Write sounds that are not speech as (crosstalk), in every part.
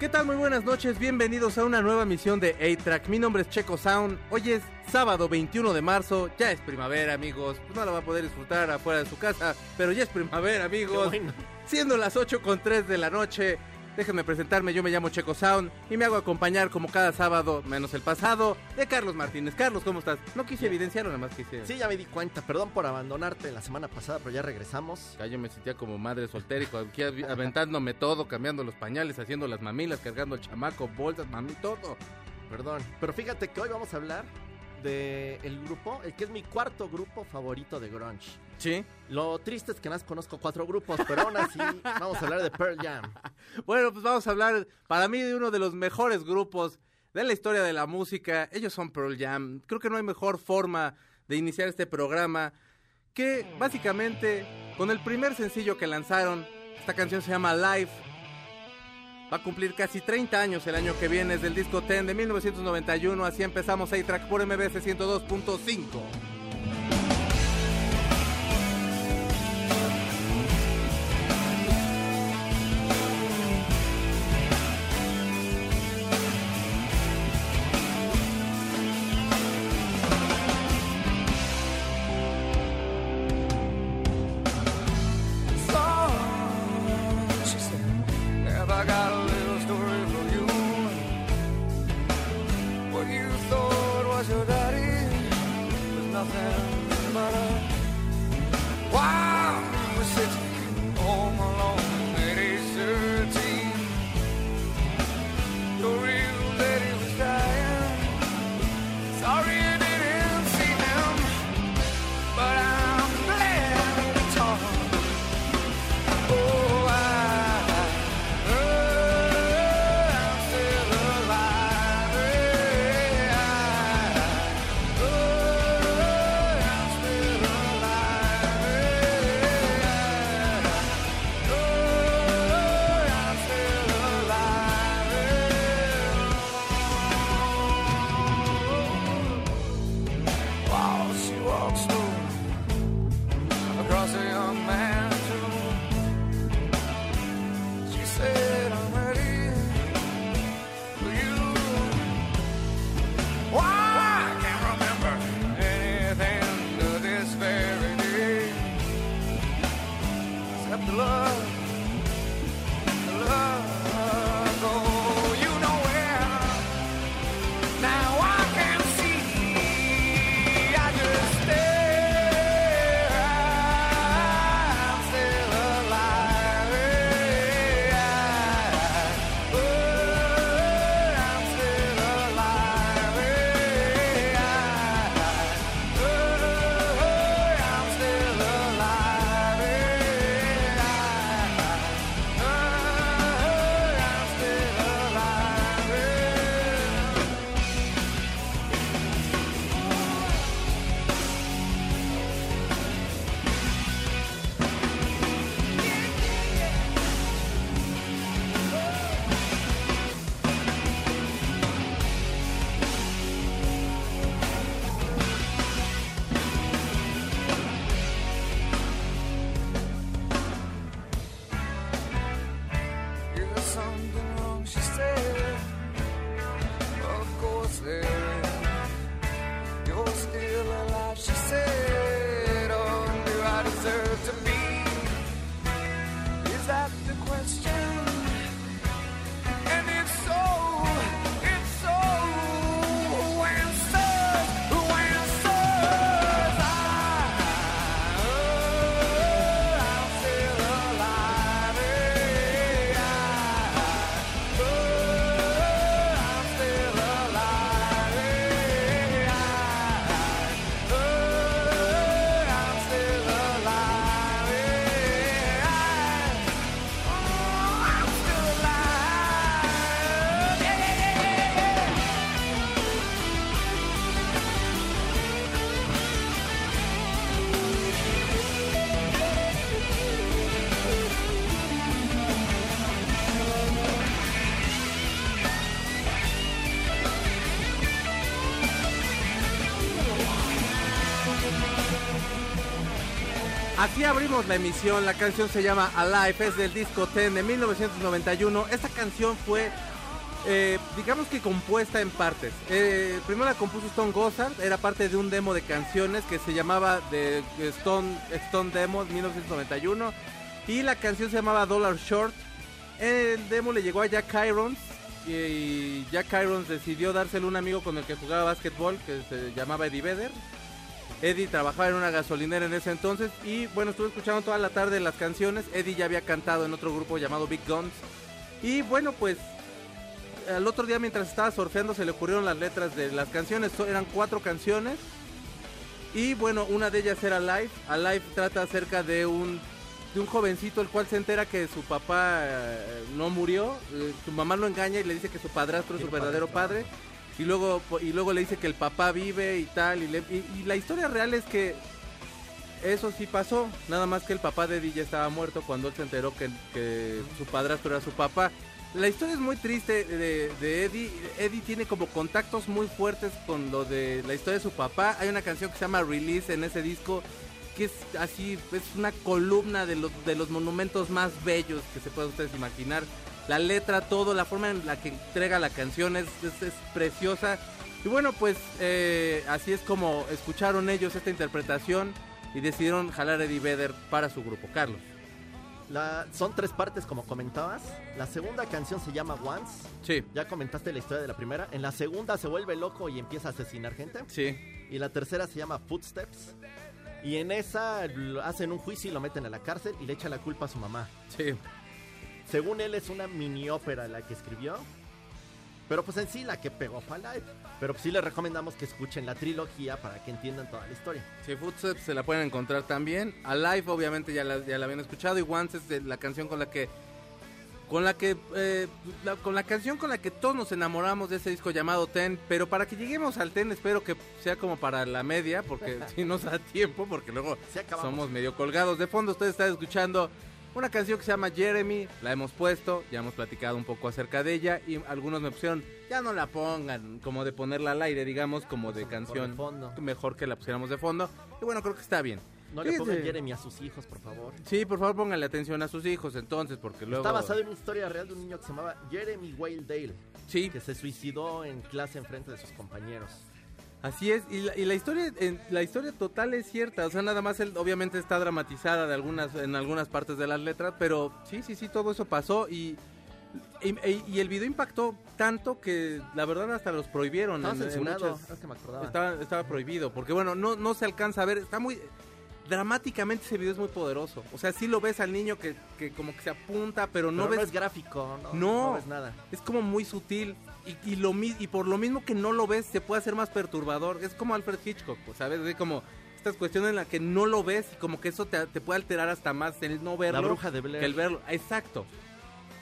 ¿Qué tal? Muy buenas noches, bienvenidos a una nueva emisión de A-Track. Mi nombre es Checo Sound. Hoy es sábado 21 de marzo, ya es primavera, amigos. Pues no la va a poder disfrutar afuera de su casa, pero ya es primavera, amigos. Siendo las 8 con 3 de la noche, Déjenme presentarme, yo me llamo Checo Sound y me hago acompañar como cada sábado, menos el pasado, de Carlos Martínez. Carlos, ¿cómo estás? No quise evidenciar, nada más quise. Sí, ya me di cuenta. Perdón por abandonarte la semana pasada, pero ya regresamos. Ya yo me sentía como madre soltérico, aquí aventándome todo, cambiando los pañales, haciendo las mamilas, cargando el chamaco, bolsas, mami, todo. Perdón. Pero fíjate que hoy vamos a hablar de el grupo, el que es mi cuarto grupo favorito de grunge. Sí. Lo triste es que más conozco cuatro grupos, pero aún así (laughs) vamos a hablar de Pearl Jam. Bueno, pues vamos a hablar para mí de uno de los mejores grupos de la historia de la música. Ellos son Pearl Jam. Creo que no hay mejor forma de iniciar este programa que básicamente con el primer sencillo que lanzaron, esta canción se llama Live Va a cumplir casi 30 años el año que viene, es del disco Ten de 1991. Así empezamos A-Track por MBS 102.5. Así abrimos la emisión, la canción se llama Alive, es del disco Ten de 1991. Esta canción fue, eh, digamos que compuesta en partes. Eh, primero la compuso Stone Gossard, era parte de un demo de canciones que se llamaba de Stone, Stone Demo 1991 y la canción se llamaba Dollar Short. El demo le llegó a Jack Irons y Jack Irons decidió dárselo a un amigo con el que jugaba básquetbol que se llamaba Eddie Vedder. Eddie trabajaba en una gasolinera en ese entonces y bueno, estuve escuchando toda la tarde las canciones. Eddie ya había cantado en otro grupo llamado Big Guns. Y bueno, pues al otro día mientras estaba surfeando se le ocurrieron las letras de las canciones. Eran cuatro canciones. Y bueno, una de ellas era Live. Alive trata acerca de un, de un jovencito el cual se entera que su papá eh, no murió. Eh, su mamá lo engaña y le dice que su padrastro es su verdadero padre y luego y luego le dice que el papá vive y tal y, la historia real es que eso sí pasó nada más que el papá de ya estaba muerto cuando él se enteró que, que su padrastro era su papá. La historia es muy triste de, Eddie. Eddie tiene como contactos muy fuertes con lo de la historia de su papá. Hay una canción que se llama Release en ese disco que es así es una columna de los de los monumentos más bellos que se pueden ustedes imaginar la letra, todo, la forma en la que entrega la canción es, es, preciosa. Y bueno, pues eh, así es como escucharon ellos esta interpretación y decidieron jalar a Eddie Vedder para su grupo. Carlos. La, son tres partes como comentabas. La segunda canción se llama Once. Sí. Ya comentaste la historia de la primera. En la segunda se vuelve loco y empieza a asesinar gente. Sí. Y la tercera se llama Footsteps. Y en esa hacen un juicio y lo meten a la cárcel y le echan la culpa a su mamá. Sí. Según él es una mini ópera la que escribió. Pero pues en sí la que pegó fue Alive. Pero pues sí les recomendamos que escuchen la trilogía para que entiendan toda la historia. Sí, Footsteps se la pueden encontrar también. Alive obviamente ya la, ya la habían escuchado. Y Once es la canción con la que... Con la que... Eh, con la canción con la que todos nos enamoramos de ese disco llamado Ten. Pero para que lleguemos al Ten espero que sea como para la media. Porque (laughs) si nos da tiempo. Porque luego somos medio colgados. De fondo ustedes están escuchando una canción que se llama Jeremy, la hemos puesto, ya hemos platicado un poco acerca de ella y algunos me pusieron, ya no la pongan, como de ponerla al aire, digamos, como de canción. Mejor que la pusiéramos de fondo. Y bueno, creo que está bien. No le pongan Jeremy a sus hijos, por favor. Sí, por favor, pónganle atención a sus hijos entonces, porque luego... Está basado en una historia real de un niño que se llamaba Jeremy Whale Dale. Sí. Que se suicidó en clase en frente de sus compañeros. Así es, y la, historia en, la historia total es cierta, o sea, nada más él obviamente está dramatizada de algunas en algunas partes de las letras, pero sí, sí, sí, todo eso pasó y y, el video impactó tanto que la verdad hasta los prohibieron. Estaba Estaba, estaba prohibido, porque bueno, no, no se alcanza a ver, está muy dramáticamente ese video es muy poderoso. O sea, sí lo ves al niño que, que como que se apunta, pero no ves. No es gráfico, no, no, ves nada. Es como muy sutil. Y, y, lo, y por lo mismo que no lo ves, se puede hacer más perturbador. Es como Alfred Hitchcock, ¿sabes? Es como estas cuestiones en las que no lo ves y como que eso te, te, puede alterar hasta más el no verlo. La bruja de Blair. Que el verlo. Exacto.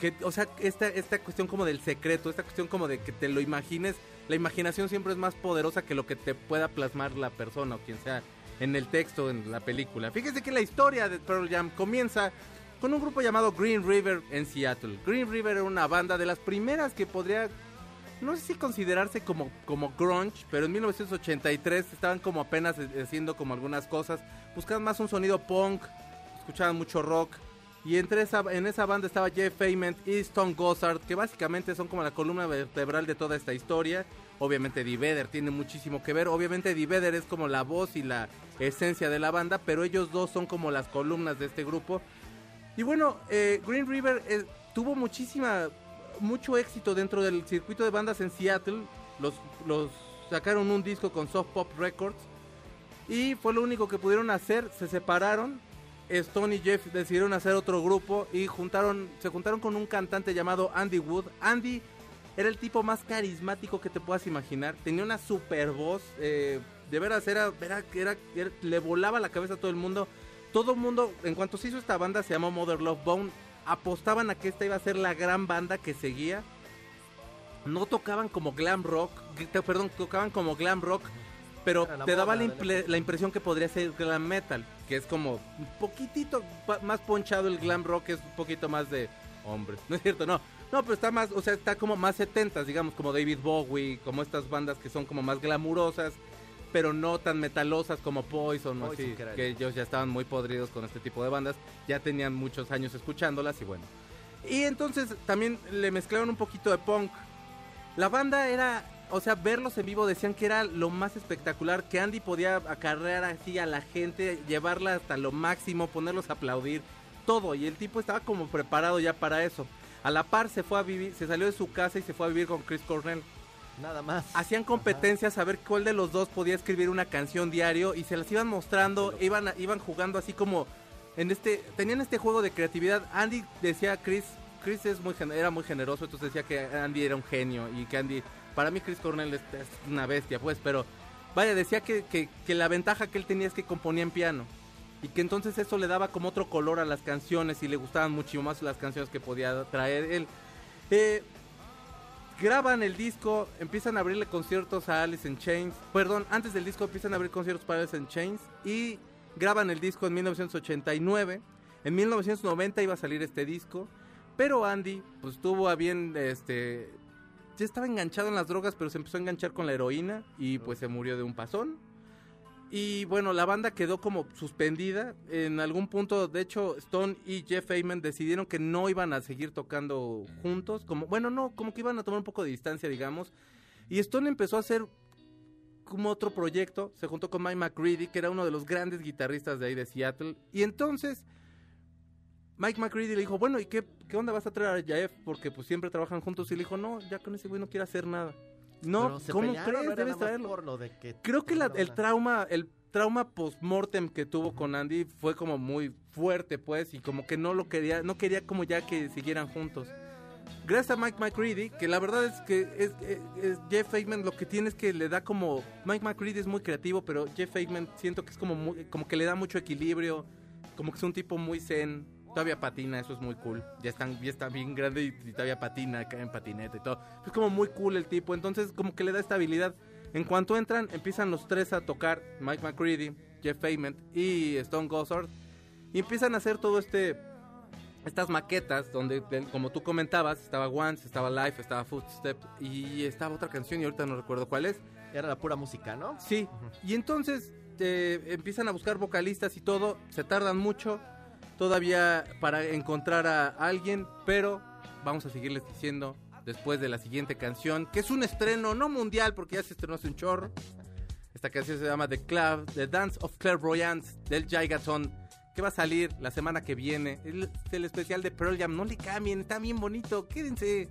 Que, o sea, esta, esta cuestión como del secreto, esta cuestión como de que te lo imagines. La imaginación siempre es más poderosa que lo que te pueda plasmar la persona o quien sea en el texto, en la película. Fíjese que la historia de Pearl Jam comienza con un grupo llamado Green River en Seattle. Green River era una banda de las primeras que podría, no sé si considerarse como, como grunge, pero en 1983 estaban como apenas haciendo como algunas cosas, buscaban más un sonido punk, escuchaban mucho rock. Y entre esa, en esa banda estaba Jeff Feynman y Stone Gossard, que básicamente son como la columna vertebral de toda esta historia. Obviamente Eddie tiene muchísimo que ver. Obviamente Eddie es como la voz y la esencia de la banda, pero ellos dos son como las columnas de este grupo. Y bueno, eh, Green River eh, tuvo muchísima, mucho éxito dentro del circuito de bandas en Seattle. Los, los sacaron un disco con Soft Pop Records y fue lo único que pudieron hacer. Se separaron Stone y Jeff decidieron hacer otro grupo y juntaron, se juntaron con un cantante llamado Andy Wood. Andy era el tipo más carismático que te puedas imaginar. Tenía una super voz. Eh, de veras, era, era, era, le volaba la cabeza a todo el mundo. Todo el mundo, en cuanto se hizo esta banda, se llamó Mother Love Bone. Apostaban a que esta iba a ser la gran banda que seguía. No tocaban como glam rock, perdón, tocaban como glam rock pero te daba la, impresión que podría ser glam metal, que es como un poquitito más ponchado el glam rock, es un poquito más de hombre, (laughs) ¿no es cierto? No, no, pero está más, o sea, está como más 70 digamos, como David Bowie, como estas bandas que son como más glamurosas, pero no tan metalosas como Poison, o así, que ellos ya estaban muy podridos con este tipo de bandas, ya tenían muchos años escuchándolas y bueno. Y entonces también le mezclaron un poquito de punk. La banda era, o sea, verlos en vivo decían que era lo más espectacular, que Andy podía acarrear así a la gente, llevarla hasta lo máximo, ponerlos a aplaudir, todo. Y el tipo estaba como preparado ya para eso. A la par se fue a vivir, se salió de su casa y se fue a vivir con Chris Cornell. Nada más. Hacían competencias a ver cuál de los dos podía escribir una canción diario y se las iban mostrando, iban, iban jugando así como en este, tenían este juego de creatividad. Andy decía a Chris, Chris es muy, era muy generoso, entonces decía que Andy era un genio y que Andy, para mí Chris Cornell es, es una bestia, pues, pero vaya, decía que, que, que la ventaja que él tenía es que componía en piano y que entonces eso le daba como otro color a las canciones y le gustaban mucho más las canciones que podía traer él. Eh, graban el disco, empiezan a abrirle conciertos a Alice in Chains. Perdón, antes del disco empiezan a abrir conciertos para Alice in Chains y graban el disco en 1989. En 1990 iba a salir este disco, pero Andy pues tuvo a bien este ya estaba enganchado en las drogas, pero se empezó a enganchar con la heroína y pues se murió de un pasón. Y bueno, la banda quedó como suspendida. En algún punto, de hecho, Stone y Jeff Ayman decidieron que no iban a seguir tocando juntos. Como, bueno, no, como que iban a tomar un poco de distancia, digamos. Y Stone empezó a hacer como otro proyecto. Se juntó con Mike McCready, que era uno de los grandes guitarristas de ahí de Seattle. Y entonces, Mike McCready le dijo, bueno, ¿y qué, qué onda vas a traer a Jeff? Porque pues siempre trabajan juntos. Y le dijo, no, ya con ese güey no quiere hacer nada. No, se ¿cómo pelearon, crees? ¿no Debes traerlo. por lo de que Creo que la- el trauma, el trauma post-mortem que tuvo con Andy fue como muy fuerte, pues, y como que no lo quería, no quería como ya que siguieran juntos. Gracias a Mike McCready, que la verdad es que es, es- es Jeff Aikman lo que tiene es que le da como Mike McCready es muy creativo, pero Jeff Aikman siento que es como muy- como que le da mucho equilibrio, como que es un tipo muy zen. Todavía patina, eso es muy cool. Ya están, ya está bien grande y, y todavía patina, cae en patineta y todo. Es como muy cool el tipo, entonces como que le da estabilidad. En cuanto entran, empiezan los tres a tocar, Mike McCready, Jeff Ayman y Stone Gossard, y empiezan a hacer todo este estas maquetas donde de- como tú comentabas, estaba Once, estaba Life, estaba Footstep y estaba otra canción y ahorita no recuerdo cuál es. Era la pura música, ¿no? Sí, y entonces eh, empiezan a buscar vocalistas y todo, se tardan mucho todavía para encontrar a alguien, pero vamos a seguirles diciendo después de la siguiente canción, que es un estreno no mundial porque ya se estrenó hace un chorro. Esta canción se llama The Club, The Dance of Clairvoyance del Gigaton, que va a salir la semana que viene. El especial de Pearl Jam, no le cambien, está bien bonito, quédense.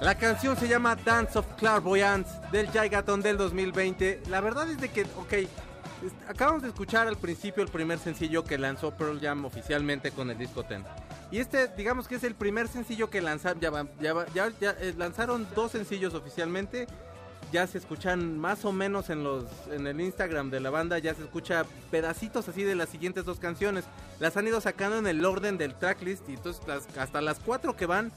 La canción se llama Dance of Clairvoyance del Jaigaton del 2020. La verdad es de que, ok, acabamos de escuchar al principio el primer sencillo que lanzó Pearl Jam oficialmente con el disco Ten. Y este, digamos que es el primer sencillo que lanzaron, ya, eh, lanzaron dos sencillos oficialmente. Ya se escuchan más o menos en los en el Instagram de la banda, ya se escucha pedacitos así de las siguientes dos canciones. Las han ido sacando en el orden del tracklist y hasta las cuatro que van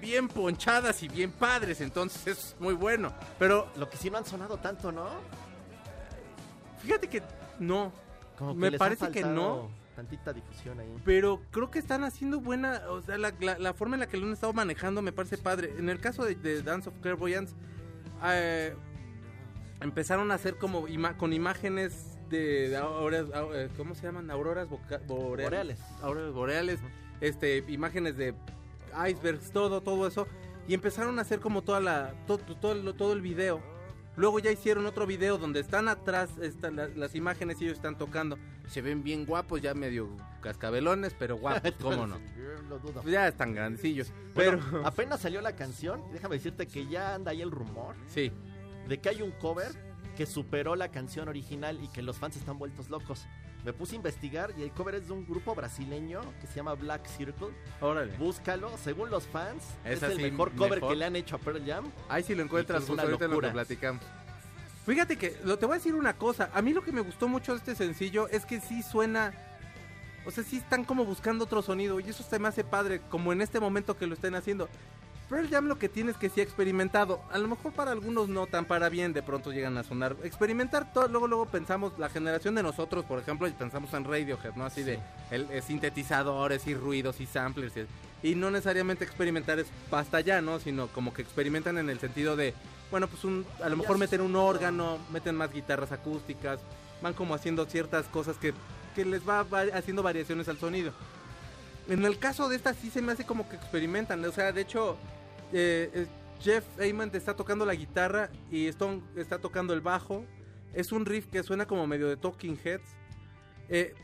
bien ponchadas y bien padres, entonces es muy bueno. Pero Lo que sí no han sonado tanto, ¿no? fíjate que no, Como que Me les ha parece que no. Tantita difusión ahí. pero creo que están haciendo buena, o sea, la, la- la forma en la que lo han estado manejando me parece padre. En el caso de, de Dance of Clairvoyance, eh, empezaron a hacer como ima- con imágenes de, de auroras- eh, ¿cómo se llaman? Auroras. Boreales. Auroras boreales, este, imágenes de icebergs, todo, todo eso. Y empezaron a hacer como toda la, todo, todo, el- todo el video. Luego ya hicieron otro video donde están atrás están la- las imágenes y ellos están tocando. Se ven bien guapos, ya medio cascabelones, pero guapos, (laughs) ¿cómo no? Ya están grandecillos. Pero Pero, (laughs) apenas salió la canción, déjame decirte que ya anda ahí el rumor sí. de que hay un cover que superó la canción original y que los fans están vueltos locos. Me puse a investigar y el cover es de un grupo brasileño que se llama Black Circle. Órale. Búscalo, según los fans, Es es, el mejor cover mejor. que le han hecho a Pearl Jam. Ahí si lo encuentras, pues ahorita lo que platicamos. Fíjate que lo, te voy a decir una cosa. A mí lo que me gustó mucho de este sencillo es que sí suena. O sea, sí están como buscando otro sonido. Y eso se me hace padre, como en este momento que lo estén haciendo. Pearl Jam lo que tiene es que sí ha experimentado. A lo mejor para algunos no tan para bien, de pronto llegan a sonar. Experimentar todo, luego luego pensamos, la generación de nosotros, por ejemplo, y pensamos en Radiohead, ¿no? Así de el, eh, sintetizadores y ruidos y samplers. Y, y no necesariamente experimentar es hasta allá, ¿no? Sino como que experimentan en el sentido de, bueno, pues un, a lo Ya mejor meten un órgano, meten más guitarras acústicas, van como haciendo ciertas cosas que, que les va, va haciendo variaciones al sonido. En el caso de esta sí se me hace como que experimentan. O sea, de hecho, eh, eh, Jeff Ayman está tocando la guitarra y Stone está tocando el bajo. Es un riff que suena como medio de Talking Heads. Eh,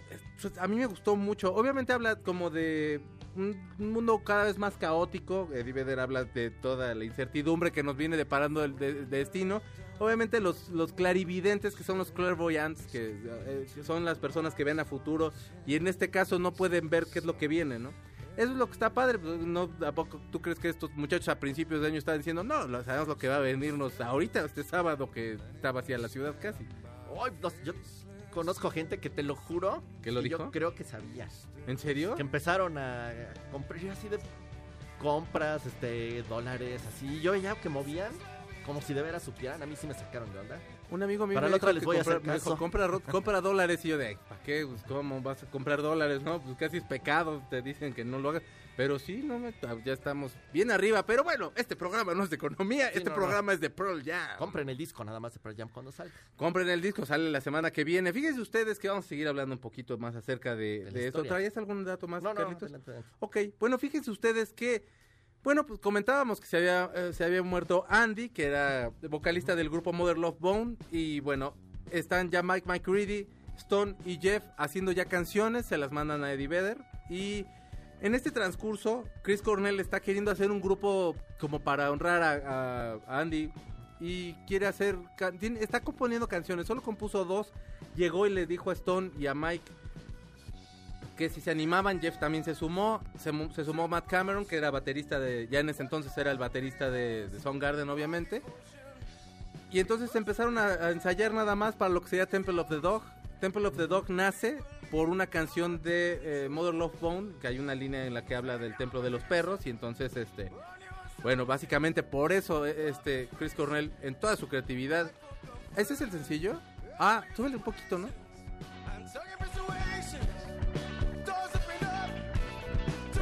pues, a mí me gustó mucho. Obviamente habla como de un un mundo cada vez más caótico. Eddie Vedder habla de toda la incertidumbre que nos viene deparando el de- de destino. Obviamente los, clarividentes, que son los clairvoyants, que eh, son las personas que ven a futuro y en este caso no pueden ver qué es lo que viene, ¿no? Eso es lo que está padre. pues, No, ¿a poco tú crees que estos muchachos a principios de año están diciendo, no, sabemos lo que va a venirnos ahorita, este sábado que está vacía la ciudad casi? Los- yo conozco gente que te lo juro ¿Que lo dijo? yo creo que sabía. ¿En serio? Que empezaron a comprar así de compras, este, dólares, así. Yo ya que movían, como si de veras supieran, a mí sí me sacaron de onda. Un amigo mío Para me la dijo otra les que voy a compra- hacer me dijo, caso. compra, dólares y yo de, ¿para qué? Pues, ¿Cómo vas a comprar dólares? No, pues casi es pecado, te dicen que no lo hagas. Pero sí, no me- ya estamos bien arriba. Pero bueno, este programa no es de economía, Sí, este no, programa es de Pearl Jam. Compren el disco nada más de Pearl Jam cuando salga. Compren el disco, sale la semana que viene. Fíjense ustedes que vamos a seguir hablando un poquito más acerca de, De la de esto. historia. ¿Traías algún dato más, No, no, Carlitos? adelante, adelante. Ok, bueno, fíjense ustedes que, bueno, pues comentábamos que se había, eh, se había muerto Andy, que era vocalista del grupo Mother Love Bone, y bueno, están ya Mike McCready, Stone y Jeff haciendo ya canciones, se las mandan a Eddie Vedder, y en este transcurso, Chris Cornell está queriendo hacer un grupo como para honrar a, a- Andy, y quiere hacer, está componiendo canciones, solo compuso dos, llegó y le dijo a Stone y a Mike, que si se animaban, Jeff también se sumó. Se, sumó Matt Cameron, que era baterista de. Ya en ese entonces era el baterista de, de Soundgarden, obviamente. Y entonces empezaron a, a ensayar nada más para lo que sería Temple of the Dog. Temple of the Dog nace por una canción de eh, Mother Love Bone, que hay una línea en la que habla del templo de los perros. Y entonces, este. Bueno, básicamente por eso, eh, este Chris Cornell, en toda su creatividad. ¿Ese es el sencillo? Ah, súbele un poquito, ¿no?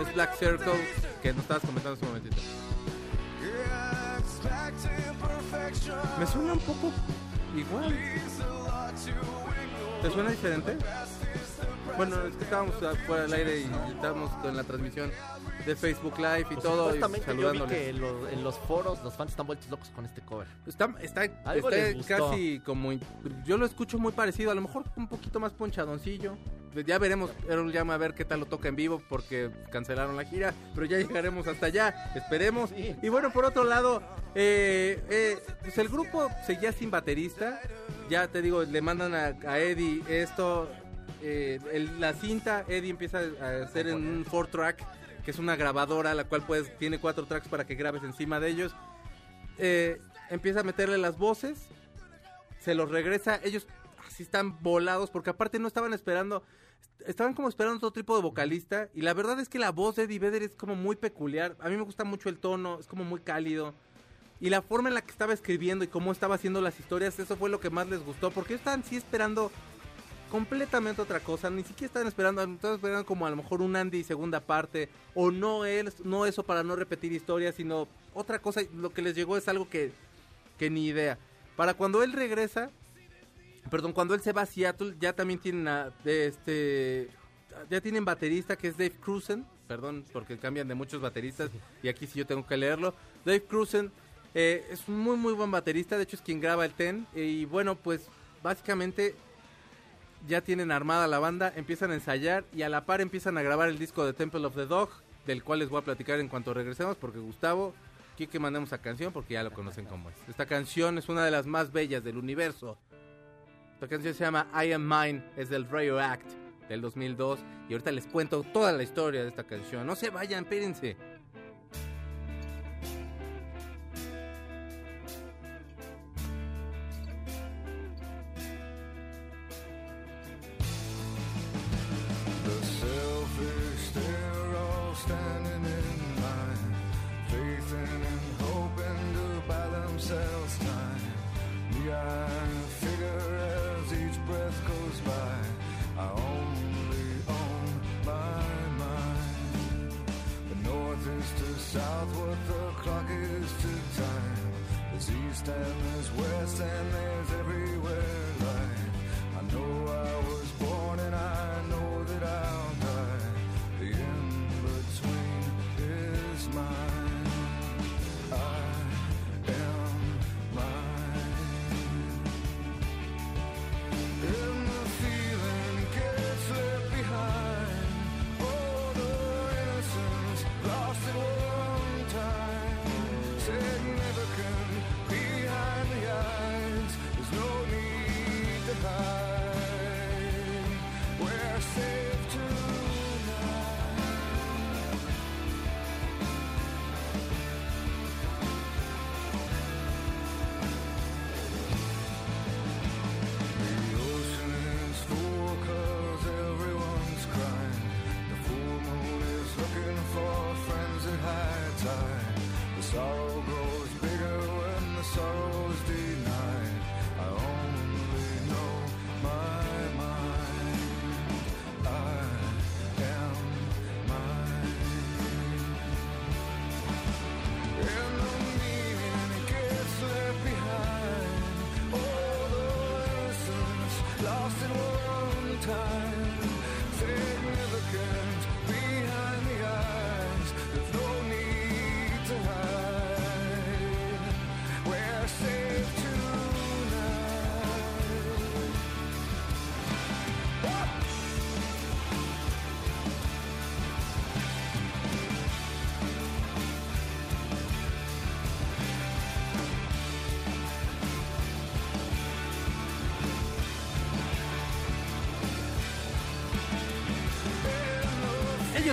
Es Black Circle, que nos estabas comentando hace un momentito. Me suena un poco igual. ¿Te suena diferente? Bueno, es que estábamos fuera del aire y estábamos en la transmisión de Facebook Live y Pues todo, y yo vi que en los, en los foros los fans están vueltos locos con este cover. Está, está, casi como... Yo lo escucho muy parecido, a lo mejor un poquito más ponchadoncillo. ya veremos Pearl Jam a ver qué tal lo toca en vivo porque cancelaron la gira, pero ya llegaremos hasta allá, esperemos. Y bueno, por otro lado, eh, eh, pues el grupo seguía sin baterista, ya te digo, le mandan a, a Eddie esto, eh, el- la cinta, Eddie empieza a hacer en un 4-track, que es una grabadora, la cual pues tiene cuatro tracks para que grabes encima de ellos. Eh, empieza a meterle las voces, se los regresa, ellos así están volados, porque aparte no estaban esperando, estaban como esperando otro tipo de vocalista, y la verdad es que la voz de Eddie Vedder es como muy peculiar, a mí me gusta mucho el tono, es como muy cálido, y la forma en la que estaba escribiendo y cómo estaba haciendo las historias, eso fue lo que más les gustó, porque estaban sí esperando completamente otra cosa, ni siquiera estaban esperando, estaban esperando como a lo mejor un Andy segunda parte, o no él, no eso para no repetir historias, sino otra cosa, lo que les llegó es algo que, que ni idea. Para cuando él regresa, perdón, cuando él se va a Seattle, ya también tienen a, este, ya tienen baterista que es Dave Cruzen, perdón, porque cambian de muchos bateristas, y aquí sí yo tengo que leerlo. Dave Cruzen eh, es un muy muy buen baterista, de hecho es quien graba el Ten, y bueno, pues básicamente ya tienen armada la banda, empiezan a ensayar y a la par empiezan a grabar el disco de Temple of the Dog, del cual les voy a platicar en cuanto regresemos, porque Gustavo quiere que mandemos a canción porque ya lo conocen como es. Esta canción es una de las más bellas del universo. Esta canción se llama I Am Mine, es del Rayo Act del 2002 y ahorita les cuento toda la historia de esta canción. No se vayan, espérense.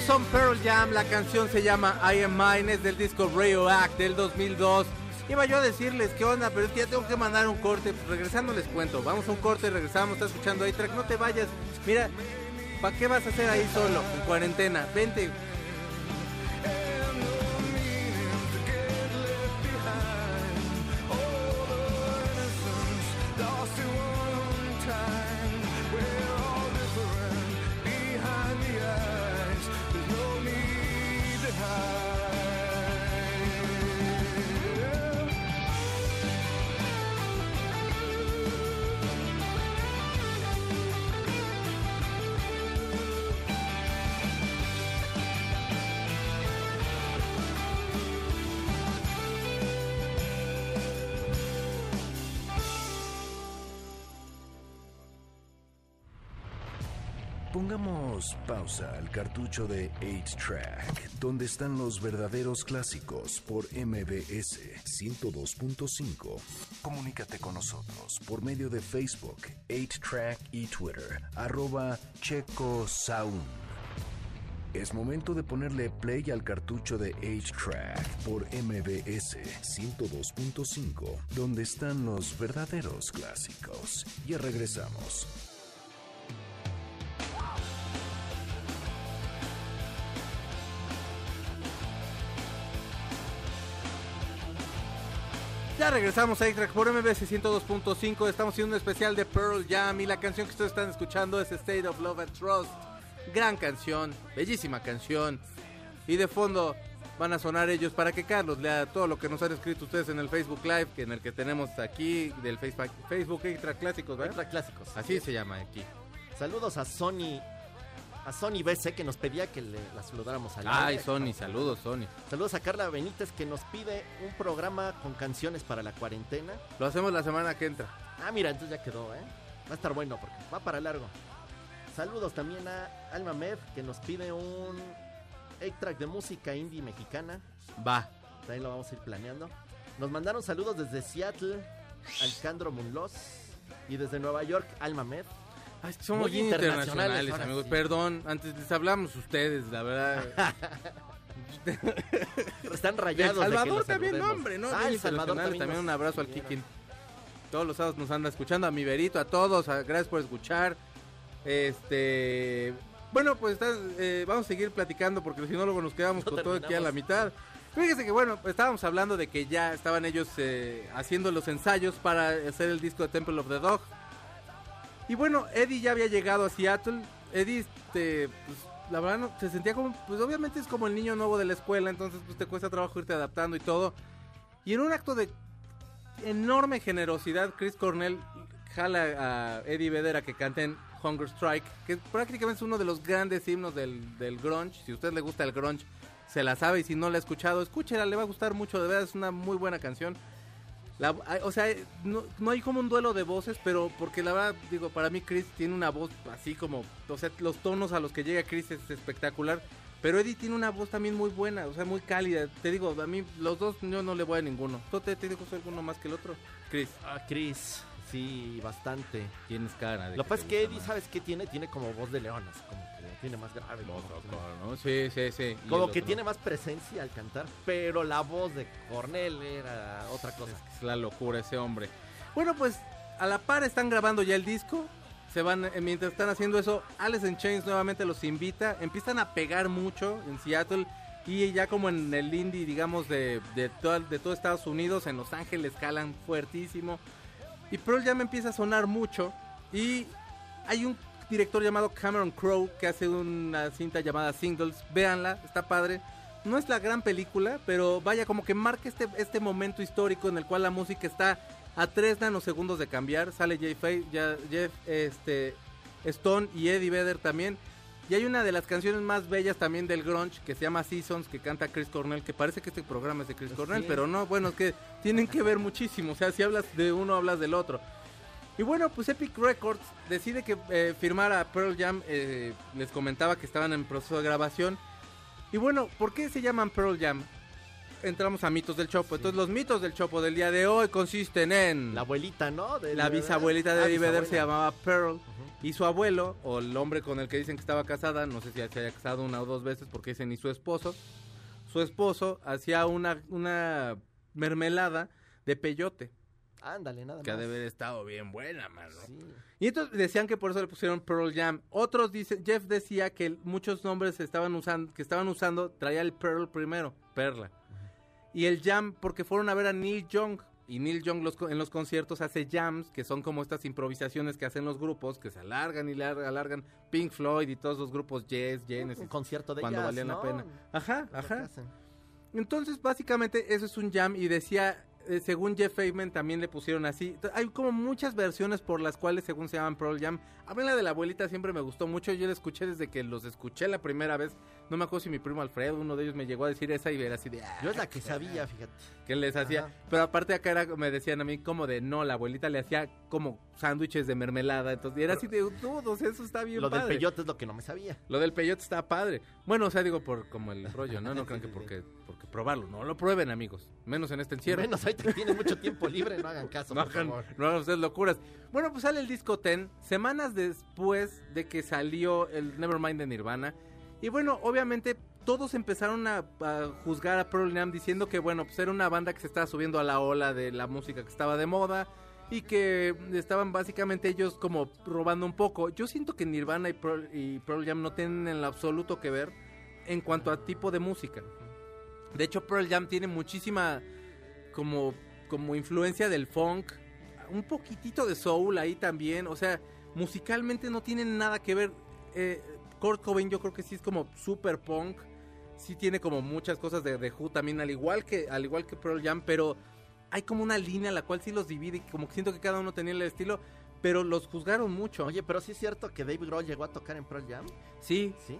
Son Pearl Jam, la canción se llama I Am Mine, es del disco Rayo Act del 2002. Iba yo a decirles qué onda, pero es que ya tengo que mandar un corte. Regresando les cuento, vamos a un corte, regresamos, estás escuchando ahí track, no te vayas. Mira, ¿para qué vas a hacer ahí solo, en cuarentena? Vente. Pongamos pausa al cartucho de 8-Track, donde están los verdaderos clásicos por MBS 102.5. Comunícate con nosotros por medio de Facebook, 8-Track y Twitter, arroba Checo Sound. Es momento de ponerle play al cartucho de 8-Track por MBS 102.5, donde están los verdaderos clásicos. Ya regresamos. Ya regresamos a X-Track por MBS 102.5. Estamos haciendo un especial de Pearl Jam y la canción que ustedes están escuchando es State of Love and Trust. Gran canción, bellísima canción. Y de fondo van a sonar ellos para que Carlos lea todo lo que nos han escrito ustedes en el Facebook Live, que en el que tenemos aquí del Facebook, Facebook X-Track Clásicos, ¿verdad? Extra clásicos. Así se llama aquí. Saludos a Sony. A Sony BC que nos pedía que le, la saludáramos al Ay, aire. Sony, saludos, Sony. Saludos a Carla Benítez que nos pide un programa con canciones para la cuarentena. Lo hacemos la semana que entra. Ah, mira, entonces ya quedó, ¿eh? Va a estar bueno porque va para largo. Saludos también a Alma Mev que nos pide un 8-track de música indie mexicana. Va. También lo vamos a ir planeando. Nos mandaron saludos desde Seattle, Alcandro Munlos. Y desde Nueva York, Alma Mev. Ay, somos Muy bien internacionales, amigos. sí. Perdón, antes les hablamos ustedes, la verdad. (laughs) Están rayados. de que Salvador también, no, hombre, ¿no? Ah, el Salvador también nos un abrazo al. Kikin. Todos los sábados nos anda escuchando, a mi Berito, a todos, a- gracias por escuchar. Este, bueno, pues está- eh, vamos a seguir platicando porque si no luego nos quedamos No con todo aquí a la mitad. Fíjese que bueno, pues, estábamos hablando de que ya estaban ellos eh, haciendo los ensayos para hacer el disco de Temple of the Dog. Y bueno, Eddie ya había llegado a Seattle. Eddie, este, pues, la verdad, no- se sentía como, pues obviamente es como el niño nuevo de la escuela, entonces pues te cuesta trabajo irte adaptando y todo. Y en un acto de enorme generosidad, Chris Cornell jala a Eddie Vedder a que canten Hunger Strike, que prácticamente es uno de los grandes himnos del, del grunge. Si a usted le gusta el grunge, se la sabe y si no la ha escuchado, escúchela, le va a gustar mucho, de verdad es una muy buena canción. La- o sea, no, no hay como un duelo de voces, pero porque la verdad, digo, para mí Chris tiene una voz así como, o sea, los tonos a los que llega Chris es espectacular. Pero Eddie tiene una voz también muy buena, o sea, muy cálida. Te digo, a mí los dos yo no le voy a ninguno. ¿Tú te, te digo alguno más que el otro? Chris, Ah, Chris. Sí, bastante. tienes cara de Lo que pasa es que Eddie, más. ¿sabes qué tiene? Tiene como voz de león, así como tiene más grave. Sí, sí, sí. Como que otro. tiene más presencia al cantar, pero la voz de Cornell era otra cosa. Es la locura ese hombre. Bueno, pues a la par están grabando ya el disco. Se van, eh, mientras están haciendo eso, Alice in Chains nuevamente los invita. Empiezan a pegar mucho en Seattle y ya como en el indie, digamos, de, de, todo, de todo Estados Unidos, en Los Ángeles calan fuertísimo. Y Pearl Jam empieza a sonar mucho. Y hay un director llamado Cameron Crowe que hace una cinta llamada Singles. Véanla, está padre. No es la gran película, pero vaya, como que marca este, este momento histórico en el cual la música está a 3 nanosegundos de cambiar. Sale ya, Jeff este, Stone y Eddie Vedder también. Y hay una de las canciones más bellas también del grunge que se llama Seasons, que canta Chris Cornell, que parece que este programa es de Chris Cornell, pero no, bueno, es que tienen que ver muchísimo. O sea, si hablas de uno, hablas del otro. Y bueno, pues Epic Records decide que eh, firmar a Pearl Jam. eh, les comentaba que estaban en proceso de grabación. Y bueno, ¿por qué se llaman Pearl Jam? Entramos a mitos del Chopo. Entonces, los mitos del Chopo del día de hoy consisten en. La abuelita, ¿no? De La bisabuelita de Ah, Eddie Vedder se llamaba Pearl. Y su abuelo, o el hombre con el que dicen que estaba casada, no sé si se haya casado una o dos veces porque dicen ni su esposo. Su esposo hacía una, una mermelada de peyote. Ándale, nada Que ha más. de haber estado bien buena, mano. Sí. Y entonces decían que por eso le pusieron Pearl Jam. Otros dicen, Jeff decía que muchos nombres estaban usando, que estaban usando, traía el Pearl primero, Perla. Y el Jam porque fueron a ver a Neil Young. Y Neil Young los en los conciertos hace jams, que son como estas improvisaciones que hacen los grupos, que se alargan y lar- alargan. Pink Floyd y todos los grupos Yes, Genesis. Un concierto de cuando jazz, valían la pena. Ajá, que ajá. Entonces, básicamente, eso es un jam y decía, eh, según Jeff Feynman también le pusieron así. Hay como muchas versiones por las cuales, según se llaman Pearl Jam. A mí la de la abuelita siempre me gustó mucho. Yo la escuché desde que los escuché la primera vez. No me acuerdo si mi primo Alfredo, uno de ellos, me llegó a decir esa y era así de... "Ah, Yo es la que sabía, fíjate. que les hacía. Ajá. Pero aparte acá era, me decían a mí como de, no, la abuelita le hacía como sándwiches de mermelada. Entonces, y era así de, todos, eso está bien Lo del padre". peyote es lo que no me sabía. Lo del peyote está padre. Bueno, o sea, digo por como el rollo, ¿no? No (laughs) crean que porque, porque probarlo. No lo prueben, amigos. Menos en este encierro. Menos ahí que tienen mucho tiempo libre, no hagan caso, No por hagan, favor. no hagan ustedes locuras. Bueno, pues sale el disco Ten, semanas después de que salió el Nevermind de Nirvana. Y bueno, obviamente todos empezaron a, a juzgar a Pearl Jam diciendo que, bueno, pues era una banda que se estaba subiendo a la ola de la música que estaba de moda. Y que estaban básicamente ellos como robando un poco. Yo siento que Nirvana y Pearl, y Pearl Jam no tienen en lo absoluto que ver en cuanto a tipo de música. De hecho, Pearl Jam tiene muchísima como, como influencia del funk, un poquitito de soul ahí también. O sea, musicalmente no tienen nada que ver. Eh, Kurt Cobain yo creo que sí es como super punk. Sí tiene como muchas cosas de, de Who también, al igual que al igual que Pearl Jam, pero hay como una línea la cual sí los divide como que siento que cada uno tenía el estilo, pero los juzgaron mucho. Oye, pero sí es cierto que Dave Grohl llegó a tocar en Pearl Jam, sí, ¿sí?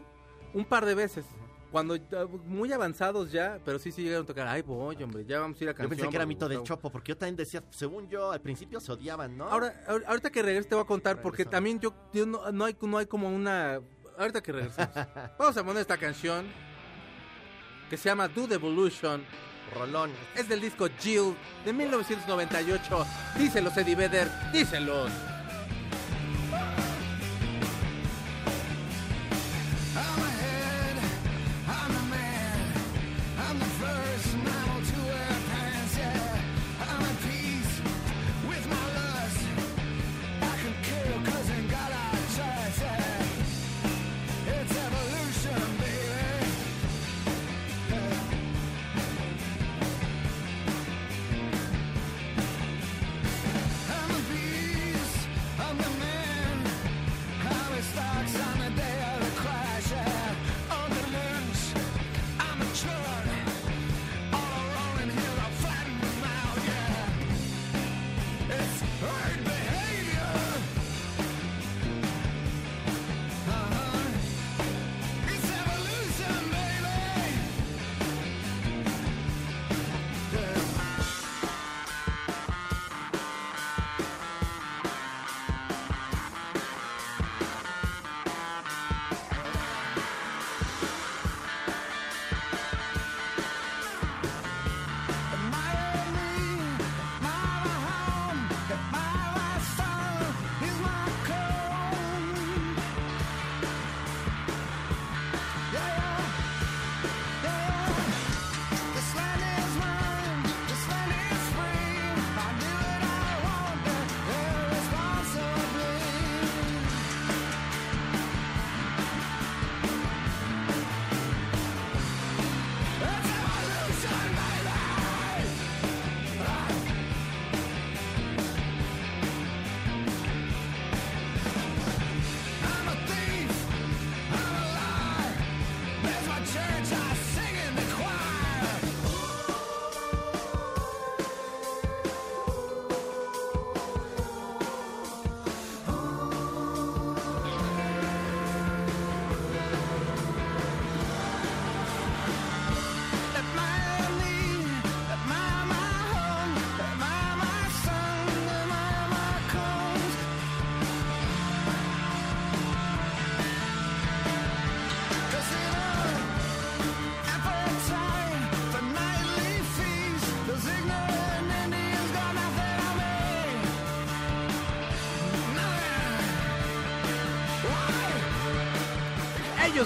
un par de veces. Cuando muy avanzados ya, pero sí sí llegaron a tocar. Ay, voy, hombre, ya vamos a ir a Yo canción. pensé que era mito del Gustavo". Chopo, porque yo también decía, según yo, al principio se odiaban, ¿no? Ahora, ahor- ahorita que regrese te voy a contar, porque Regresamos. también yo, yo no, no hay, no hay como una... Ahorita que regresemos. (laughs) Vamos a poner esta canción que se llama Do the Evolution. Rolón. Es del disco Jill de 1998. Díselos, Eddie Vedder, díselos.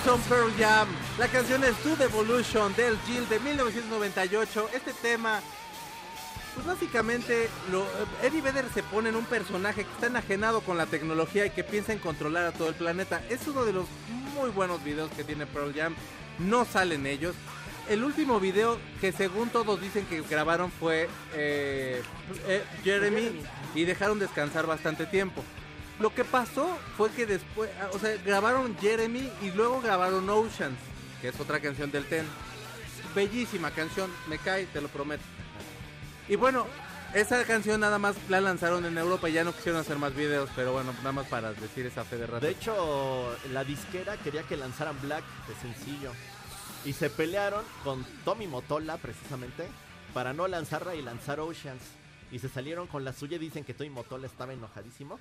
Ellos son Pearl Jam. La canción es Do the Evolution del Jill de 1998. Este tema, pues básicamente, lo, Eddie Vedder se pone en un personaje que está enajenado con la tecnología y que piensa en controlar a todo el planeta. Es uno de los muy buenos videos que tiene Pearl Jam. No salen ellos. El último video que según todos dicen que grabaron fue eh, eh, Jeremy y dejaron descansar bastante tiempo. Lo que pasó fue que después, ah, o sea, grabaron Jeremy y luego grabaron Oceans, que es otra canción del Ten. Bellísima canción, me cae, te lo prometo. Y bueno, esa canción nada más la lanzaron en Europa y ya no quisieron hacer más videos, pero bueno, nada más para decir esa fe de rato. De hecho, la disquera quería que lanzaran Black de sencillo. Y se pelearon con Tommy Motola, precisamente, para no lanzarla y lanzar Oceans. y se salieron con la suya. Dicen que Toy Motola estaba enojadísimo.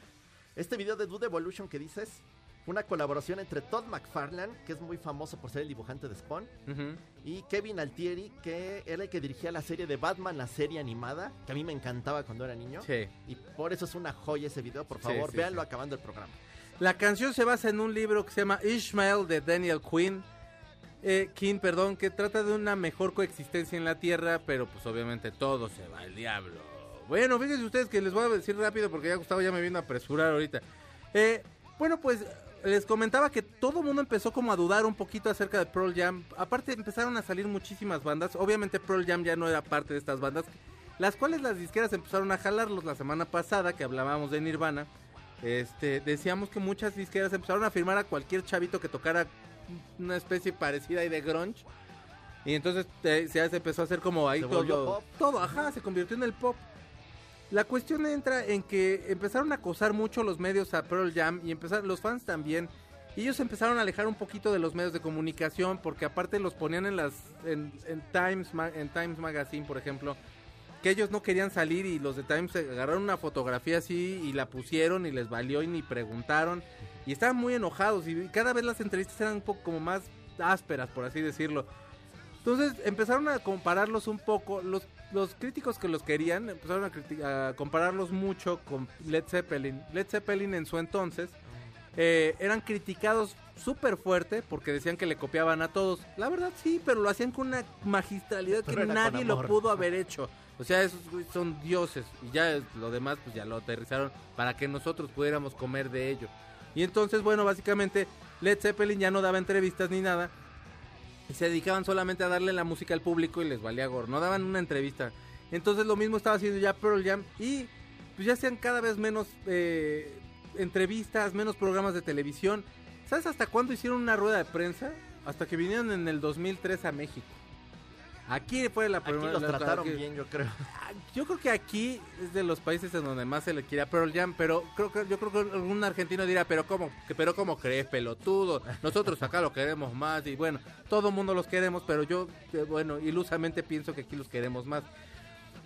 Este video de Dude Evolution que dices fue una colaboración entre Todd McFarlane, que es muy famoso por ser el dibujante de Spawn, y Kevin Altieri, que era el que dirigía la serie de Batman, la serie animada, que a mí me encantaba cuando era niño. Sí. Y por eso es una joya ese video, por favor, sí, véanlo acabando el programa. La canción se basa en un libro que se llama Ishmael de Daniel Quinn. Eh, King, perdón, que trata de una mejor coexistencia en la Tierra, pero pues obviamente todo se va al diablo. Bueno, fíjense ustedes que les voy a decir rápido porque ya Gustavo ya me vino a apresurar ahorita. Eh, bueno, pues les comentaba que todo el mundo empezó como a dudar un poquito acerca de Pearl Jam. Aparte empezaron a salir muchísimas bandas. Obviamente Pearl Jam ya no era parte de estas bandas, las cuales las disqueras empezaron a jalarlos la semana pasada que hablábamos de Nirvana. Este, decíamos que muchas disqueras empezaron a firmar a cualquier chavito que tocara una especie parecida ahí de grunge. Y entonces eh, se empezó a hacer como ahí Se todo. pop. Todo, ajá, se convirtió en el pop. La cuestión entra en que empezaron a acosar mucho los medios a Pearl Jam y empezaron los fans también. Ellos empezaron a alejar un poquito de los medios de comunicación porque aparte los ponían en las en, Times en Times Magazine, por ejemplo, que ellos no querían salir y los de Times agarraron una fotografía así y la pusieron y les valió y ni preguntaron y estaban muy enojados y cada vez las entrevistas eran un poco como más ásperas, por así decirlo. Entonces empezaron a compararlos un poco, los, los críticos que los querían empezaron a, a compararlos mucho con Led Zeppelin. Led Zeppelin en su entonces eh, eran criticados súper fuerte porque decían que le copiaban a todos. La verdad sí, pero lo hacían con una magistralidad Pero que nadie lo pudo haber hecho. O sea, esos son dioses y ya lo demás pues ya lo aterrizaron para que nosotros pudiéramos comer de ello. Y entonces, bueno, básicamente Led Zeppelin ya no daba entrevistas ni nada y se dedicaban solamente a darle la música al público y les valía gorro, no daban una entrevista. Entonces lo mismo estaba haciendo ya Pearl Jam y pues ya hacían cada vez menos eh, entrevistas, menos programas de televisión. ¿Sabes hasta cuándo hicieron una rueda de prensa? Hasta que vinieron en el 2003 a México. Aquí fue la Aquí primera. los la- trataron bien, yo creo. (laughs) Yo creo que aquí es de los países en donde más se le quiere a Pearl Jam, pero creo que yo creo que algún argentino dirá, pero cómo, pero cómo crees, pelotudo, nosotros acá lo queremos más y bueno, todo el mundo los queremos, pero yo eh, bueno, ilusamente pienso que aquí los queremos más.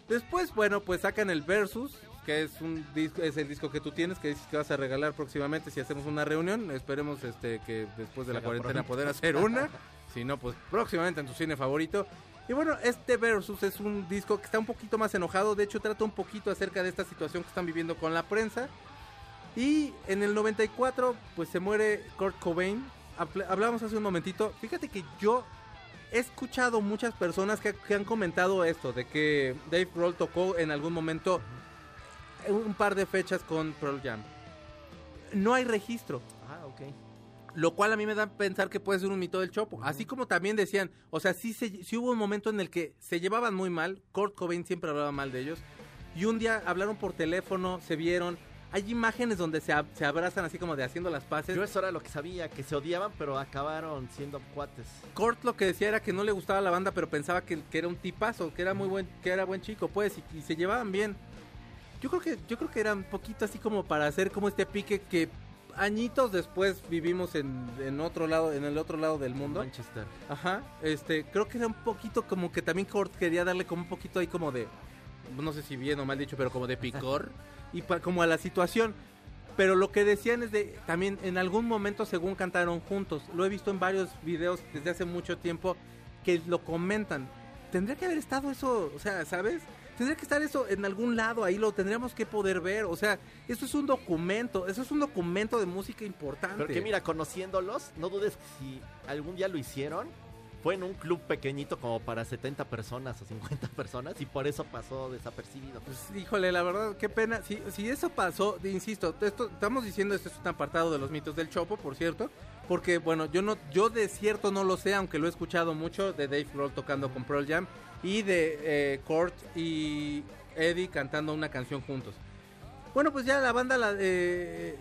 Después, bueno, pues sacan el Versus, que es un disco, es el disco que tú tienes, que dices que vas a regalar próximamente si hacemos una reunión. Esperemos este que después de la cuarentena poder hacer una. (laughs) si no, pues próximamente en tu cine favorito. Y bueno, este Versus es un disco que está un poquito más enojado. De hecho, trata un poquito acerca de esta situación que están viviendo con la prensa. Y en el 94, pues se muere Kurt Cobain. Habl- Hablábamos hace un momentito. Fíjate que yo he escuchado muchas personas que, que han comentado esto, de que Dave Grohl tocó en algún momento un par de fechas con Pearl Jam. No hay registro. Ah, ok. Lo cual a mí me da a pensar que puede ser un mito del Chopo. Así como también decían, o sea, sí, se, sí hubo un momento en el que se llevaban muy mal. Kurt Cobain siempre hablaba mal de ellos. Y un día hablaron por teléfono, se vieron. Hay imágenes donde se, ab- se abrazan así como de haciendo las paces. Yo eso era lo que sabía, que se odiaban, pero acabaron siendo cuates. Kurt lo que decía era que no le gustaba la banda, pero pensaba que, que era un tipazo, que era muy buen, que era buen chico, pues, y, y se llevaban bien. Yo creo que, yo creo que era un poquito así como para hacer como este pique que añitos después vivimos en, en otro lado, en el otro lado del mundo. Manchester. Ajá, este, creo que era un poquito como que también Kurt quería darle como un poquito ahí como de, no sé si bien o mal dicho, pero como de picor y pa- como a la situación. Pero lo que decían es de, también en algún momento según cantaron juntos, lo he visto en varios videos desde hace mucho tiempo que lo comentan. Tendría que haber estado eso, o sea, ¿sabes? Tendría que estar eso en algún lado, ahí lo tendríamos que poder ver, o sea, eso es un documento, eso es un documento de música importante. Pero que mira, conociéndolos, no dudes que si algún día lo hicieron, fue en un club pequeñito como para 70 personas o 50 personas y por eso pasó desapercibido. Pues híjole, la verdad, qué pena. Si, si eso pasó, insisto, esto, estamos diciendo esto es un apartado de los mitos del Chopo, por cierto. Porque, bueno, yo no, yo de cierto no lo sé, aunque lo he escuchado mucho, de Dave Grohl tocando con Pearl Jam y de eh, Kurt y Eddie cantando una canción juntos. Bueno, pues ya la banda la, eh,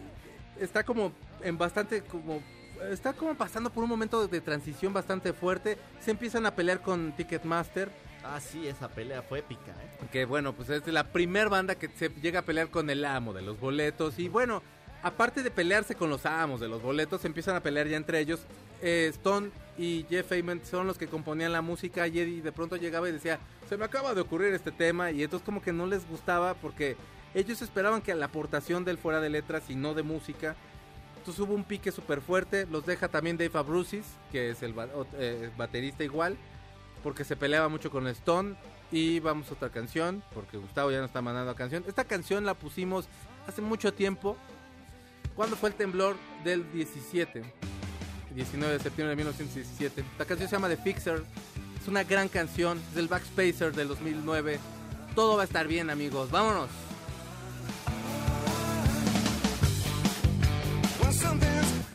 está como en bastante como está como pasando por un momento de transición bastante fuerte. Se empiezan a pelear con Ticketmaster. Ah, sí, esa pelea fue épica, ¿eh? Que bueno, pues es la primer banda que se llega a pelear con el amo de los boletos. Y bueno, aparte de pelearse con los amos de los boletos, se empiezan a pelear ya entre ellos. Eh, Stone y Jeff Ament son los que componían la música y Eddie de pronto llegaba y decía, se me acaba de ocurrir este tema y entonces como que no les gustaba porque ellos esperaban que la aportación de él fuera de letras y no de música. Entonces hubo un pique súper fuerte, los deja también Dave Abrucis, que es el eh, baterista igual, porque se peleaba mucho con Stone. Y vamos a otra canción, porque Gustavo ya nos está mandando a canción. Esta canción la pusimos hace mucho tiempo, cuando fue el temblor del 17, 19 de septiembre de 1917. La canción se llama The Fixer, es una gran canción, es del Backspacer del 2009. Todo va a estar bien, amigos, vámonos. When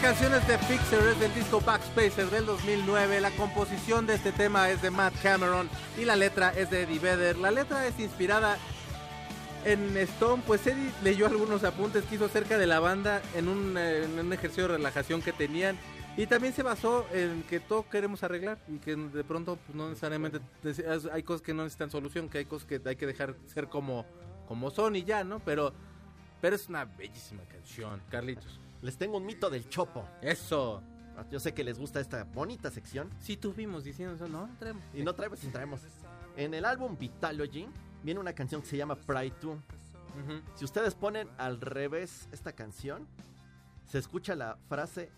La canción es de Fixer, es del disco Backspacer del 2009. La composición de este tema es de Matt Cameron y la letra es de Eddie Vedder. La letra es inspirada en Stone, pues Eddie leyó algunos apuntes que hizo acerca de la banda en un, eh, en un ejercicio de relajación que tenían. Y también se basó en que todo queremos arreglar y que de pronto pues, no necesariamente es- hay cosas que no necesitan solución, que hay cosas que hay que dejar ser como, como son y ya, ¿no? Pero, pero es una bellísima canción, Carlitos. Les tengo un mito del chopo. Eso. Yo sé que les gusta esta bonita sección. Sí, tuvimos diciendo eso, ¿no? Traemos. Y no traemos, sin traemos. En el álbum Vitalogy viene una canción que se llama Pride 2. Ujú. Si ustedes ponen al revés esta canción, se escucha la frase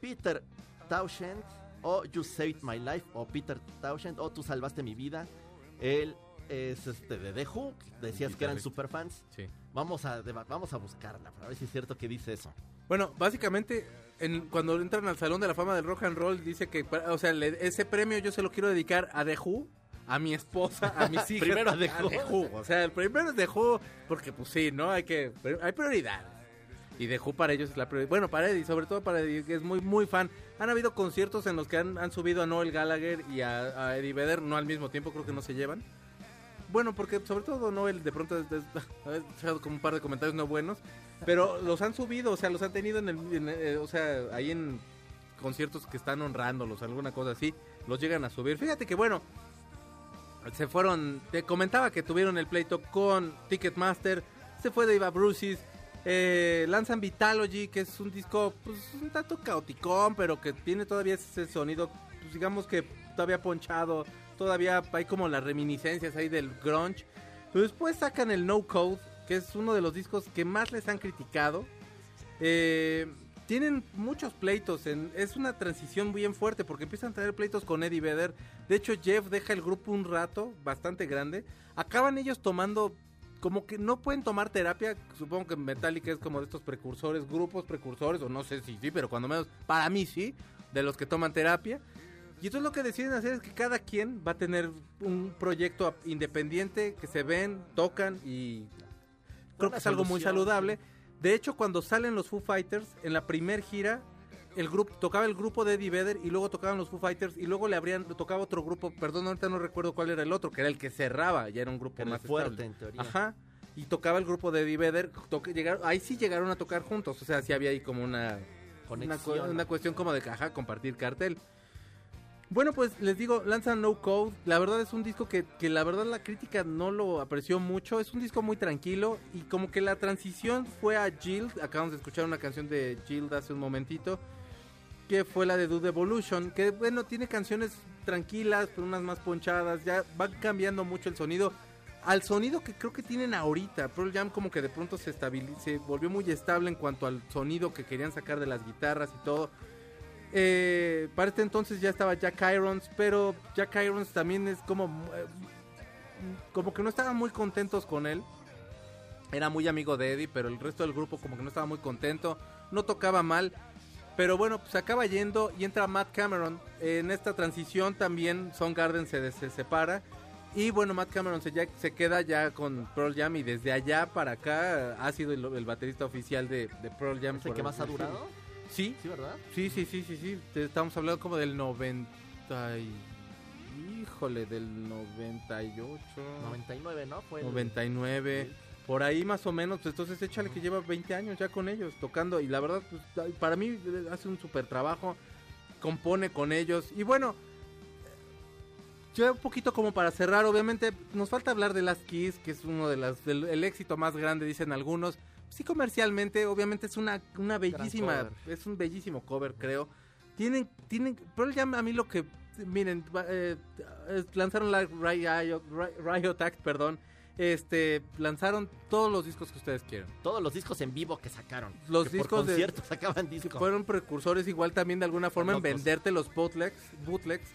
Peter Townshend o You Saved My Life o Peter Townshend o Tú salvaste mi vida. Él es este de The Who, decías que eran superfans. Sí. Vamos a, vamos a buscarla para ver si es cierto que dice eso. Bueno, básicamente, en- cuando entran al Salón de la Fama del Rock and Roll, dice que, o sea, le- ese premio yo se lo quiero dedicar a The Who, a mi esposa, a mis (laughs) hijas. Primero a The Who. O sea, el primero es The Who, porque pues sí, ¿no? Hay que, hay prioridad. Y The Who para ellos es la prioridad. Bueno, para Eddie, sobre todo para Eddie, que es muy, muy fan. Han habido conciertos en los que han, han subido a Noel Gallagher y a, a Eddie Vedder, no al mismo tiempo, creo que no se llevan. Bueno, porque sobre todo Noel de pronto es- es- (laughs) ha echado como un par de comentarios no buenos, pero los han subido, o sea, los han tenido en el, en, eh, o sea, ahí en conciertos que están honrándolos, alguna cosa así, los llegan a subir. Fíjate que bueno, se fueron, te comentaba que tuvieron el pleito con Ticketmaster, se fue Dave Bruces, eh, lanzan Vitalogy, que es un disco pues un tanto caoticón, pero que tiene todavía ese sonido, pues, digamos que todavía ponchado, todavía hay como las reminiscencias ahí del grunge. Pero después sacan el No Code, que es uno de los discos que más les han criticado. Eh, tienen muchos pleitos, en- es una transición bien fuerte porque empiezan a tener pleitos con Eddie Vedder. De hecho, Jeff deja el grupo un rato, bastante grande. Acaban ellos tomando como que no pueden tomar terapia. Supongo que Metallica es como de estos precursores, grupos precursores, o no sé si sí, pero cuando menos, para mí sí, de los que toman terapia. Y entonces lo que deciden hacer es que cada quien va a tener un proyecto independiente que se ven, tocan y creo que es algo muy saludable. De hecho, cuando salen los Foo Fighters, en la primer gira, el grupo tocaba el grupo de Eddie Vedder y luego tocaban los Foo Fighters y luego le abrían, tocaba otro grupo, perdón, ahorita no recuerdo cuál era el otro, que era el que cerraba, ya era un grupo más fuerte en teoría. Ajá. Y tocaba el grupo de Eddie Vedder, llegaron, ahí sí llegaron a tocar juntos, o sea, sí había ahí como una Conexión. Una, cuestión como de caja, compartir cartel. Bueno, pues les digo, lanzan No Code. La verdad es un disco que, que, la verdad la crítica no lo apreció mucho. Es un disco muy tranquilo y como que la transición fue a Jill. Acabamos de escuchar una canción de Jill hace un momentito. Que fue la de Dude Evolution. Que bueno, tiene canciones tranquilas, pero unas más ponchadas. Ya va cambiando mucho el sonido. Al sonido que creo que tienen ahorita. Pearl Jam como que de pronto se, se volvió muy estable en cuanto al sonido que querían sacar de las guitarras y todo eh, para este entonces ya estaba Jack Irons, pero Jack Irons también es como, eh, como que no estaban muy contentos con él. Era muy amigo de Eddie, pero el resto del grupo como que no estaba muy contento. No tocaba mal. Pero bueno, pues acaba yendo y entra Matt Cameron. En esta transición también Son Garden se, separa. Y bueno, Matt Cameron se, ya, se queda ya con Pearl Jam y desde allá para acá ha sido el, baterista oficial de, Pearl Jam. ¿Es el que más ha durado? Sí. ¿Sí, verdad? Sí, sí, sí, sí, sí. Estamos hablando como del 90 Híjole, del 98. 99, ¿no? Fue 99. Por ahí más o menos, pues entonces échale que lleva 20 años ya con ellos, tocando. Y la verdad, pues, para mí eh, hace un súper trabajo. Compone con ellos. Y bueno, yo un poquito como para cerrar, obviamente nos falta hablar de Las Keys, que es uno de las del el éxito más grande, dicen algunos sí comercialmente, obviamente es una, una bellísima, es un bellísimo cover, creo. Tienen, tienen, pero ya a mí lo que, miren, eh, lanzaron la Riot, Riot Act, perdón, este lanzaron todos los discos que ustedes quieran. Todos los discos en vivo que sacaron. Los discos por de (laughs) sacaban discos. Fueron precursores igual también de alguna forma en venderte los bootlegs, bootlegs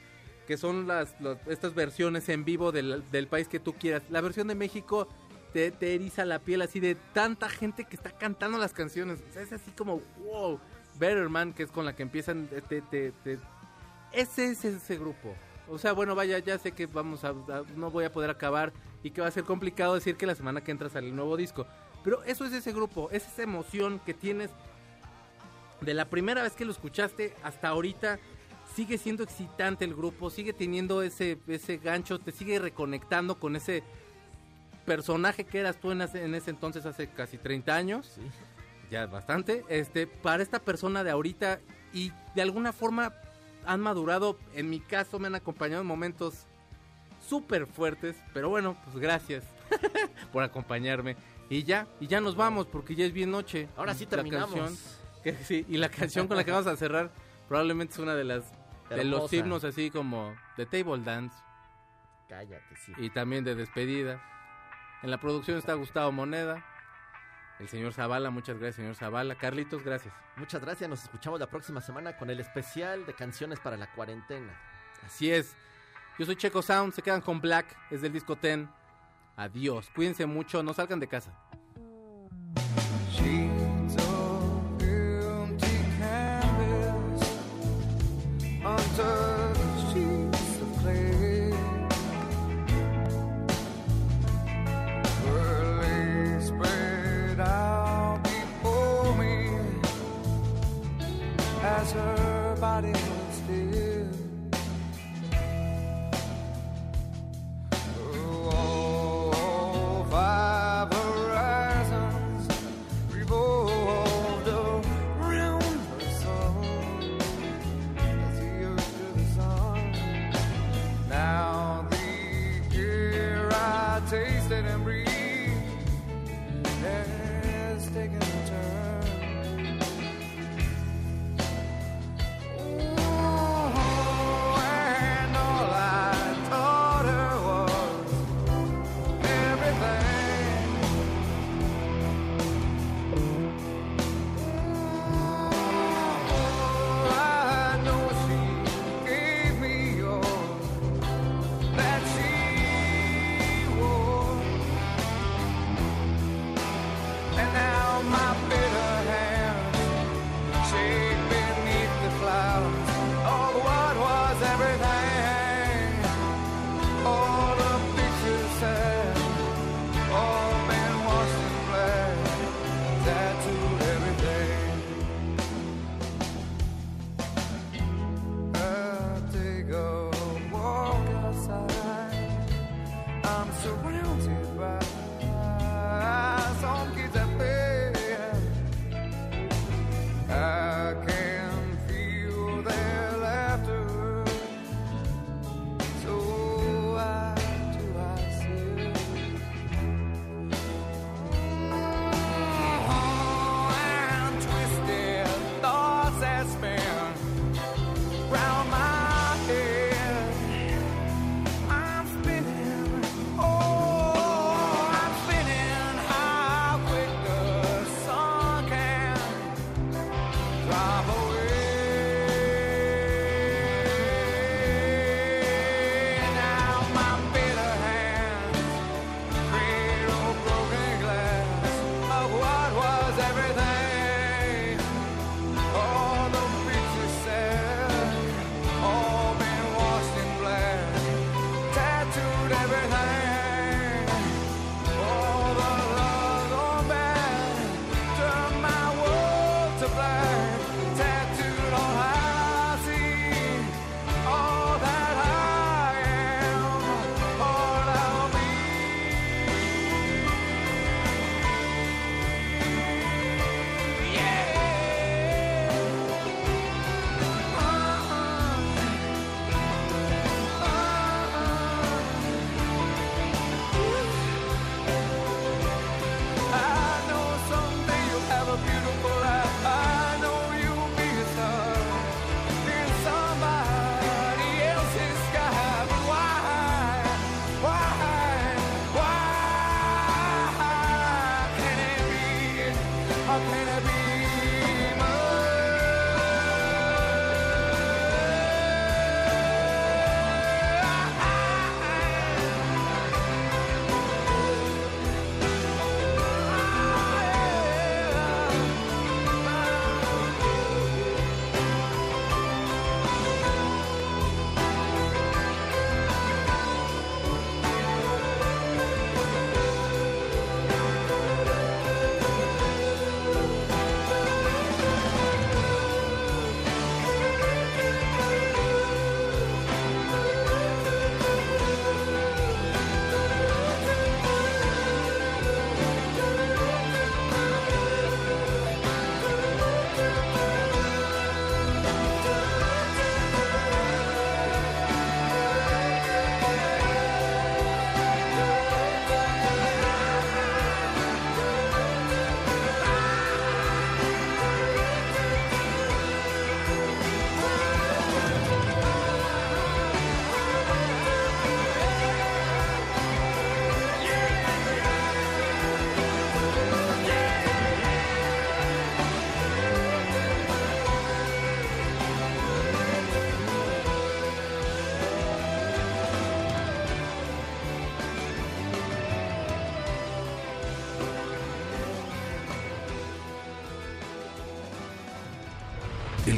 que son las, estas versiones en vivo del, del país que tú quieras. La versión de México te, eriza la piel así de tanta gente que está cantando las canciones. es así como, wow. Better Man, que es con la que empiezan. ese es ese grupo. O sea, bueno, vaya, ya sé que vamos a, No voy a poder acabar y que va a ser complicado decir que la semana que entra sale el nuevo disco. Pero eso es ese grupo, es esa emoción que tienes de la primera vez que lo escuchaste hasta ahorita. Sigue siendo excitante el grupo, sigue teniendo ese, ese gancho, te sigue reconectando con ese personaje que eras tú en ese, en ese entonces, hace casi 30 años, sí. ya bastante, este, para esta persona de ahorita y de alguna forma han madurado, en mi caso me han acompañado en momentos súper fuertes, pero bueno, pues gracias (laughs) por acompañarme. Y ya, y ya nos vamos porque ya es bien noche. Ahora sí terminamos. que, sí, y la canción con la que vamos a cerrar probablemente es una de las de los himnos así como de Table Dance. Cállate, sí. Y también de despedida. En la producción está Gustavo Moneda. El señor Zavala, muchas gracias, señor Zavala. Carlitos, gracias. Muchas gracias, nos escuchamos la próxima semana con el especial de canciones para la cuarentena. Así es. Yo soy Checo Sound, se quedan con Black, es del disco Ten. Adiós, cuídense mucho, no salgan de casa.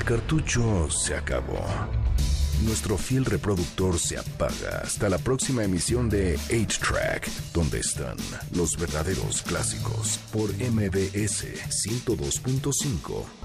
Cartucho se acabó. Nuestro fiel reproductor se apaga hasta la próxima emisión de 8-Track, donde están los verdaderos clásicos por MBS 102.5.